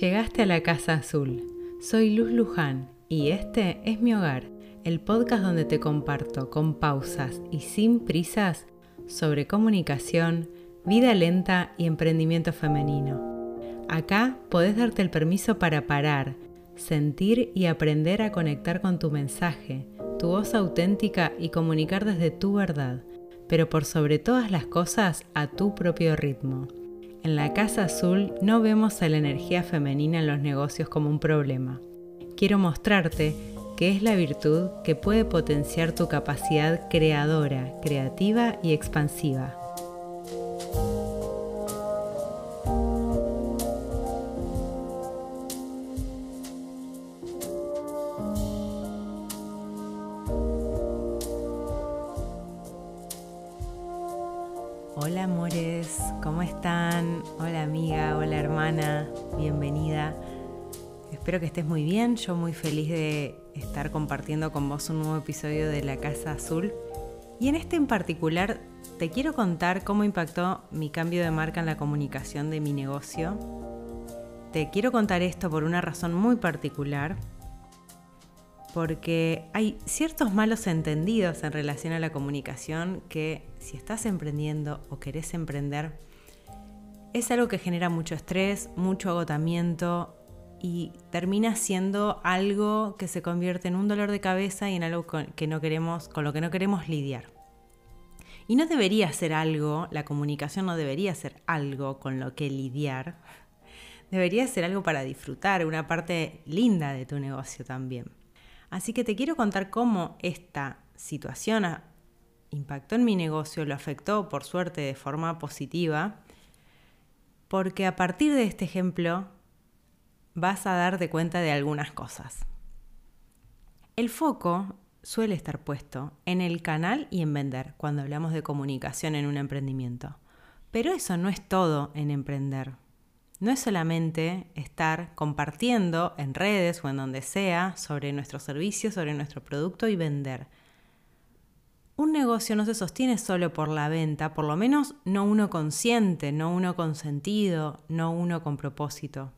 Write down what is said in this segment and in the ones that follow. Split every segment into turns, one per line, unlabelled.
Llegaste a la Casa Azul. Soy Luz Luján y este es mi hogar, el podcast donde te comparto con pausas y sin prisas sobre comunicación, vida lenta y emprendimiento femenino. Acá podés darte el permiso para parar, sentir y aprender a conectar con tu mensaje, tu voz auténtica y comunicar desde tu verdad, pero por sobre todas las cosas a tu propio ritmo. En la Casa Azul no vemos a la energía femenina en los negocios como un problema. Quiero mostrarte que es la virtud que puede potenciar tu capacidad creadora, creativa y expansiva. Hola amores, ¿cómo están? Hola amiga, hola hermana, bienvenida. Espero que estés muy bien, yo muy feliz de estar compartiendo con vos un nuevo episodio de La Casa Azul. Y en este en particular te quiero contar cómo impactó mi cambio de marca en la comunicación de mi negocio. Te quiero contar esto por una razón muy particular porque hay ciertos malos entendidos en relación a la comunicación que si estás emprendiendo o querés emprender, es algo que genera mucho estrés, mucho agotamiento y termina siendo algo que se convierte en un dolor de cabeza y en algo con, con lo que no queremos lidiar. Y no debería ser algo, la comunicación no debería ser algo con lo que lidiar, debería ser algo para disfrutar, una parte linda de tu negocio también. Así que te quiero contar cómo esta situación impactó en mi negocio, lo afectó por suerte de forma positiva, porque a partir de este ejemplo vas a darte cuenta de algunas cosas. El foco suele estar puesto en el canal y en vender cuando hablamos de comunicación en un emprendimiento. Pero eso no es todo en emprender no es solamente estar compartiendo en redes o en donde sea sobre nuestro servicio, sobre nuestro producto y vender. Un negocio no se sostiene solo por la venta, por lo menos no uno consciente, no uno con sentido, no uno con propósito.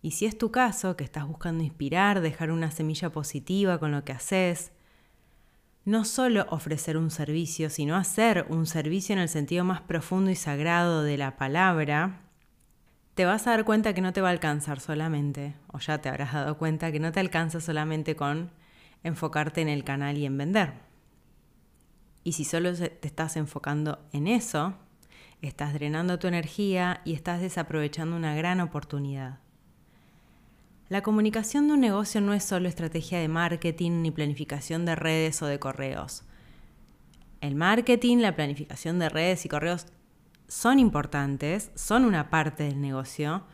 Y si es tu caso, que estás buscando inspirar, dejar una semilla positiva con lo que haces, no solo ofrecer un servicio, sino hacer un servicio en el sentido más profundo y sagrado de la palabra, te vas a dar cuenta que no te va a alcanzar solamente, o ya te habrás dado cuenta que no te alcanza solamente con enfocarte en el canal y en vender. Y si solo te estás enfocando en eso, estás drenando tu energía y estás desaprovechando una gran oportunidad. La comunicación de un negocio no es solo estrategia de marketing ni planificación de redes o de correos. El marketing, la planificación de redes y correos son importantes, son una parte del negocio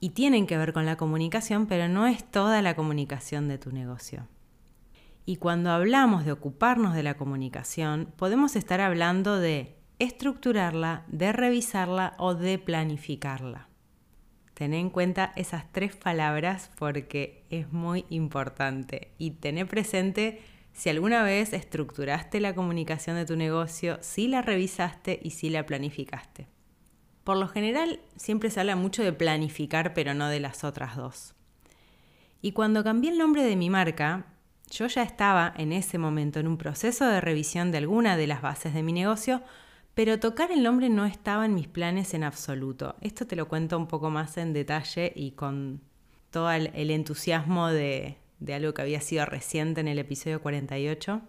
y tienen que ver con la comunicación, pero no es toda la comunicación de tu negocio. Y cuando hablamos de ocuparnos de la comunicación, podemos estar hablando de estructurarla, de revisarla o de planificarla. Ten en cuenta esas tres palabras porque es muy importante y tener presente si alguna vez estructuraste la comunicación de tu negocio, si la revisaste y si la planificaste. Por lo general, siempre se habla mucho de planificar, pero no de las otras dos. Y cuando cambié el nombre de mi marca, yo ya estaba en ese momento en un proceso de revisión de alguna de las bases de mi negocio, pero tocar el nombre no estaba en mis planes en absoluto. Esto te lo cuento un poco más en detalle y con todo el, entusiasmo de, de algo que había sido reciente en el episodio 48.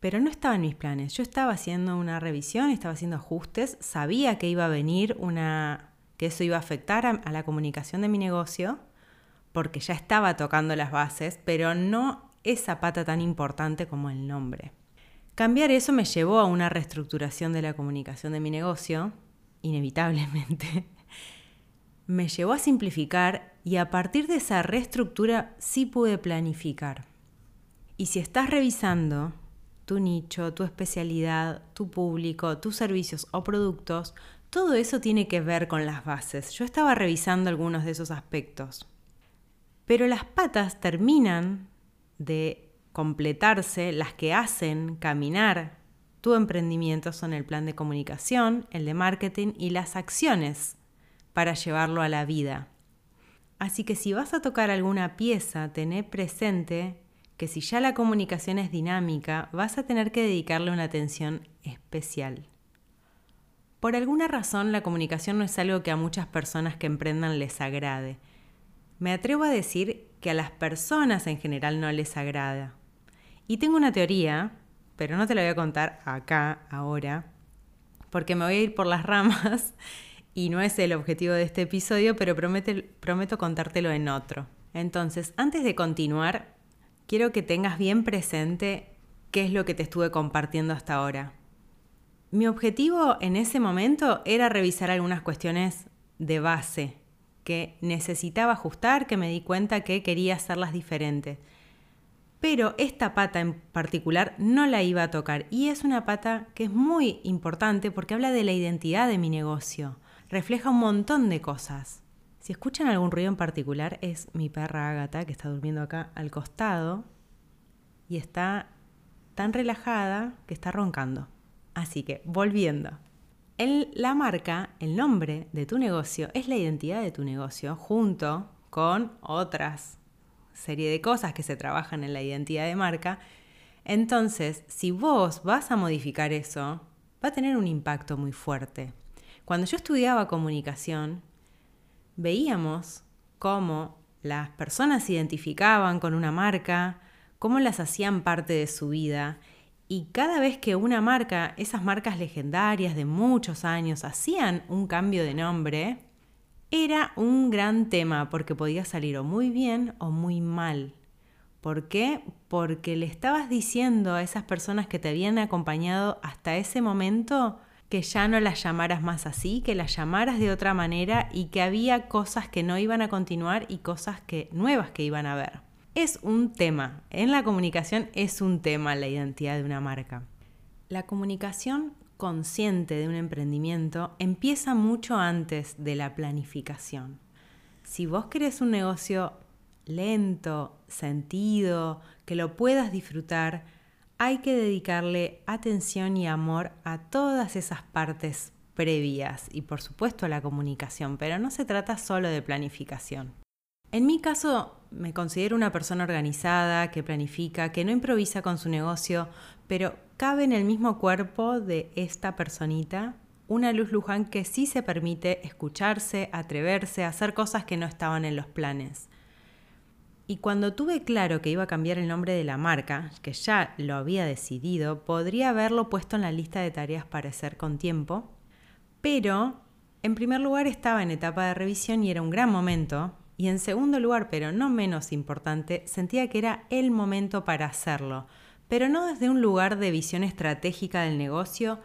Pero no estaba en mis planes. Yo estaba haciendo una revisión, estaba haciendo ajustes, sabía que iba a venir una. que eso iba a afectar a, la comunicación de mi negocio, porque ya estaba tocando las bases, pero no esa pata tan importante como el nombre. Cambiar eso me llevó a una reestructuración de la comunicación de mi negocio, inevitablemente. Me llevó a simplificar y a partir de esa reestructura sí pude planificar. Y si estás revisando tu nicho, tu especialidad, tu público, tus servicios o productos, todo eso tiene que ver con las bases. Yo estaba revisando algunos de esos aspectos. Pero las patas terminan de completarse, las que hacen caminar tu emprendimiento son el plan de comunicación, el de marketing y las acciones para llevarlo a la vida. Así que si vas a tocar alguna pieza, tené presente que si ya la comunicación es dinámica, vas a tener que dedicarle una atención especial. Por alguna razón la comunicación no es algo que a muchas personas que emprendan les agrade. Me atrevo a decir que a las personas en general no les agrada. Y tengo una teoría, pero no te la voy a contar acá, ahora, porque me voy a ir por las ramas y no es el objetivo de este episodio, pero prometo contártelo en otro. Entonces, antes de continuar, quiero que tengas bien presente qué es lo que te estuve compartiendo hasta ahora. Mi objetivo en ese momento era revisar algunas cuestiones de base que necesitaba ajustar, que me di cuenta que quería hacerlas diferentes. Pero esta pata en particular no la iba a tocar y es una pata que es muy importante porque habla de la identidad de mi negocio. Refleja un montón de cosas. Si escuchan algún ruido en particular es mi perra Ágata que está durmiendo acá al costado y está tan relajada que está roncando. Así que, volviendo. la marca, el nombre de tu negocio, es la identidad de tu negocio junto con otras serie de cosas que se trabajan en la identidad de marca. Entonces, si vos vas a modificar eso, va a tener un impacto muy fuerte. Cuando yo estudiaba comunicación, veíamos cómo las personas se identificaban con una marca, cómo las hacían parte de su vida y cada vez que una marca, esas marcas legendarias de muchos años, hacían un cambio de nombre, era un gran tema porque podía salir o muy bien o muy mal. ¿Por qué? Porque le estabas diciendo a esas personas que te habían acompañado hasta ese momento que ya no las llamaras más así, que las llamaras de otra manera y que había cosas que no iban a continuar y cosas que nuevas que iban a ver es un tema. En la comunicación es un tema la identidad de una marca. La comunicación consciente de un emprendimiento empieza mucho antes de la planificación. Si vos querés un negocio lento, sentido, que lo puedas disfrutar, hay que dedicarle atención y amor a todas esas partes previas y por supuesto a la comunicación, pero no se trata solo de planificación. En mi caso, me considero una persona organizada, que planifica, que no improvisa con su negocio, pero cabe en el mismo cuerpo de esta personita una Luz Luján que sí se permite escucharse, atreverse, hacer cosas que no estaban en los planes. Y cuando tuve claro que iba a cambiar el nombre de la marca, que ya lo había decidido, podría haberlo puesto en la lista de tareas para hacer con tiempo, pero en primer lugar estaba en etapa de revisión y era un gran momento. Y en segundo lugar, pero no menos importante, sentía que era el momento para hacerlo, pero no desde un lugar de visión estratégica del negocio,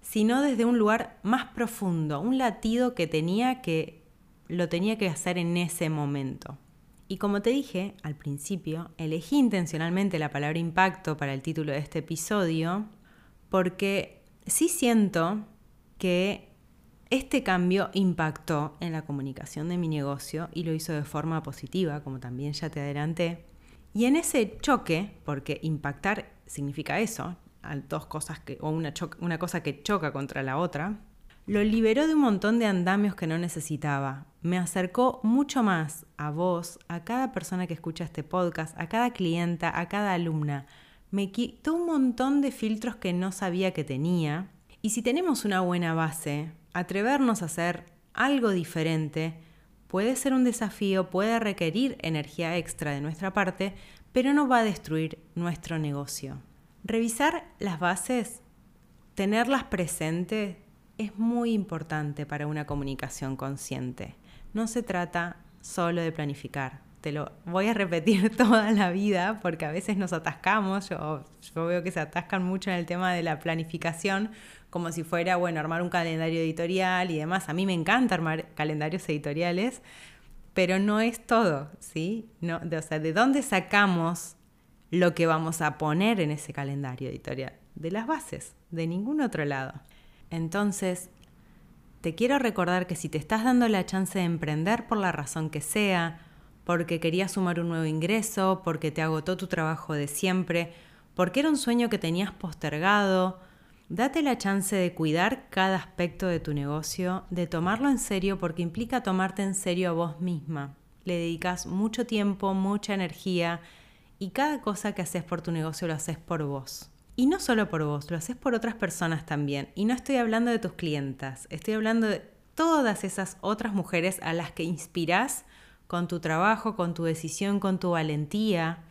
sino desde un lugar más profundo, un latido que tenía que lo tenía que hacer en ese momento. Y como te dije al principio, elegí intencionalmente la palabra impacto para el título de este episodio porque sí siento que este cambio impactó en la comunicación de mi negocio y lo hizo de forma positiva, como también ya te adelanté. Y en ese choque, porque impactar significa eso, dos cosas que, o una, una cosa que choca contra la otra, lo liberó de un montón de andamios que no necesitaba. Me acercó mucho más a vos, a cada persona que escucha este podcast, a cada clienta, a cada alumna. Me quitó un montón de filtros que no sabía que tenía. Y si tenemos una buena base, atrevernos a hacer algo diferente puede ser un desafío, puede requerir energía extra de nuestra parte, pero no va a destruir nuestro negocio. Revisar las bases, tenerlas presentes, es muy importante para una comunicación consciente. No se trata solo de planificar. Te lo voy a repetir toda la vida porque a veces nos atascamos. Yo, veo que se atascan mucho en el tema de la planificación como si fuera, bueno, armar un calendario editorial y demás. A mí me encanta armar calendarios editoriales, pero no es todo, ¿sí? No, o sea, ¿de dónde sacamos lo que vamos a poner en ese calendario editorial? De las bases, de ningún otro lado. Entonces, te quiero recordar que si te estás dando la chance de emprender por la razón que sea, porque querías sumar un nuevo ingreso, porque te agotó tu trabajo de siempre, porque era un sueño que tenías postergado, Date la chance de cuidar cada aspecto de tu negocio, de tomarlo en serio porque implica tomarte en serio a vos misma. le dedicas mucho tiempo, mucha energía y cada cosa que haces por tu negocio lo haces por vos. Y no solo por vos, lo haces por otras personas también. Y no estoy hablando de tus clientas, estoy hablando de todas esas otras mujeres a las que inspiras con tu trabajo, con tu decisión, con tu valentía,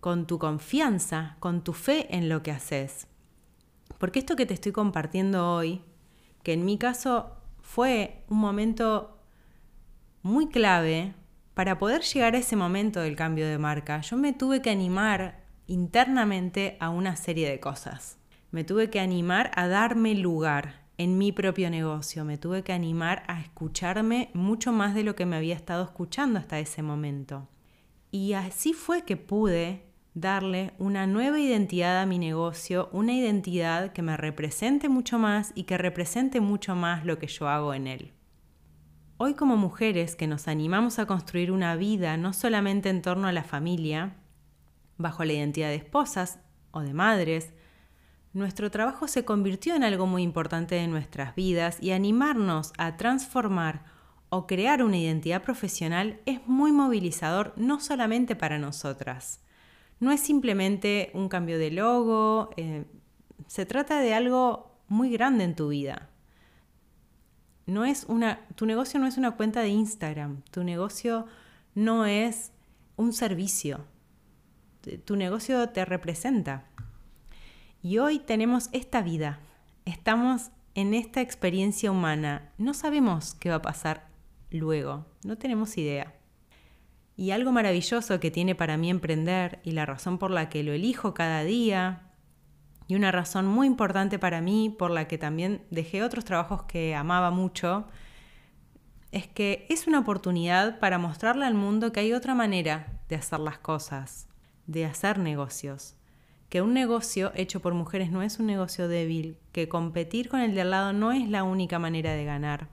con tu confianza, con tu fe en lo que haces. Porque esto que te estoy compartiendo hoy, que en mi caso fue un momento muy clave para poder llegar a ese momento del cambio de marca, yo me tuve que animar internamente a una serie de cosas. Me tuve que animar a darme lugar en mi propio negocio, me tuve que animar a escucharme mucho más de lo que me había estado escuchando hasta ese momento. Y así fue que pude darle una nueva identidad a mi negocio, una identidad que me represente mucho más y que represente mucho más lo que yo hago en él. Hoy como mujeres que nos animamos a construir una vida no solamente en torno a la familia, bajo la identidad de esposas o de madres, nuestro trabajo se convirtió en algo muy importante de nuestras vidas y animarnos a transformar o crear una identidad profesional es muy movilizador no solamente para nosotras. No es simplemente un cambio de logo, eh, se trata de algo muy grande en tu vida. No es una, tu negocio no es una cuenta de Instagram, tu negocio no es un servicio, tu negocio te representa. Y hoy tenemos esta vida, estamos en esta experiencia humana, no sabemos qué va a pasar luego, no tenemos idea. Y algo maravilloso que tiene para mí emprender y la razón por la que lo elijo cada día y una razón muy importante para mí por la que también dejé otros trabajos que amaba mucho, es que es una oportunidad para mostrarle al mundo que hay otra manera de hacer las cosas, de hacer negocios. Que un negocio hecho por mujeres no es un negocio débil, que competir con el de al lado no es la única manera de ganar.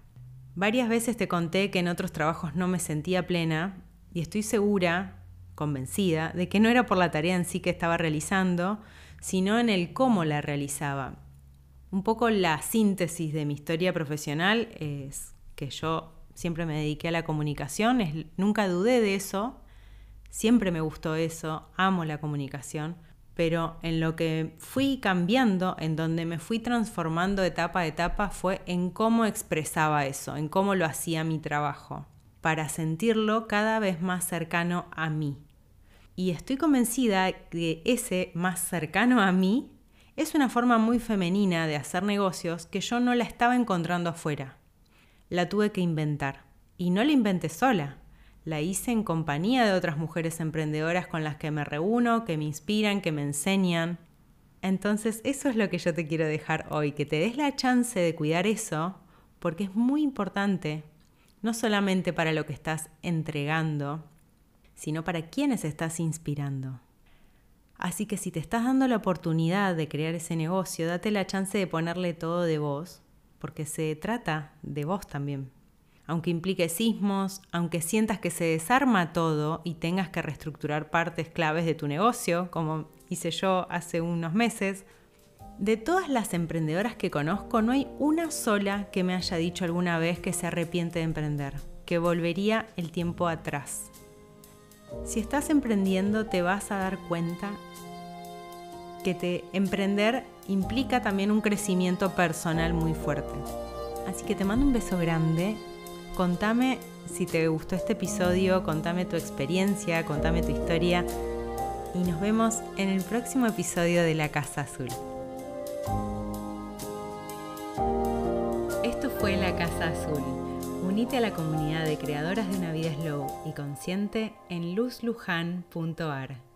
Varias veces te conté que en otros trabajos no me sentía plena y estoy segura, convencida, de que no era por la tarea en sí que estaba realizando, sino en el cómo la realizaba. Un poco la síntesis de mi historia profesional es que yo siempre me dediqué a la comunicación, nunca dudé de eso, Siempre me gustó eso, amo la comunicación, pero en lo que fui cambiando, en donde me fui transformando etapa a etapa, fue en cómo expresaba eso, en cómo lo hacía mi trabajo, para sentirlo cada vez más cercano a mí. Y estoy convencida que ese más cercano a mí es una forma muy femenina de hacer negocios que yo no la estaba encontrando afuera. La tuve que inventar. Y no la inventé sola, la hice en compañía de otras mujeres emprendedoras con las que me reúno, que me inspiran, que me enseñan. Entonces eso es lo que yo te quiero dejar hoy, que te des la chance de cuidar eso, porque es muy importante, no solamente para lo que estás entregando, sino para quienes estás inspirando. Así que si te estás dando la oportunidad de crear ese negocio, date la chance de ponerle todo de vos, porque se trata de vos también aunque implique sismos, aunque sientas que se desarma todo y tengas que reestructurar partes claves de tu negocio, como hice yo hace unos meses, de todas las emprendedoras que conozco, no hay una sola que me haya dicho alguna vez que se arrepiente de emprender, que volvería el tiempo atrás. Si estás emprendiendo te vas a dar cuenta que te emprender implica también un crecimiento personal muy fuerte. Así que te mando un beso grande Contame si te gustó este episodio, contame tu experiencia, contame tu historia y nos vemos en el próximo episodio de La Casa Azul. Esto fue La Casa Azul. Unite a la comunidad de creadoras de una vida slow y consciente en luzlujan.ar.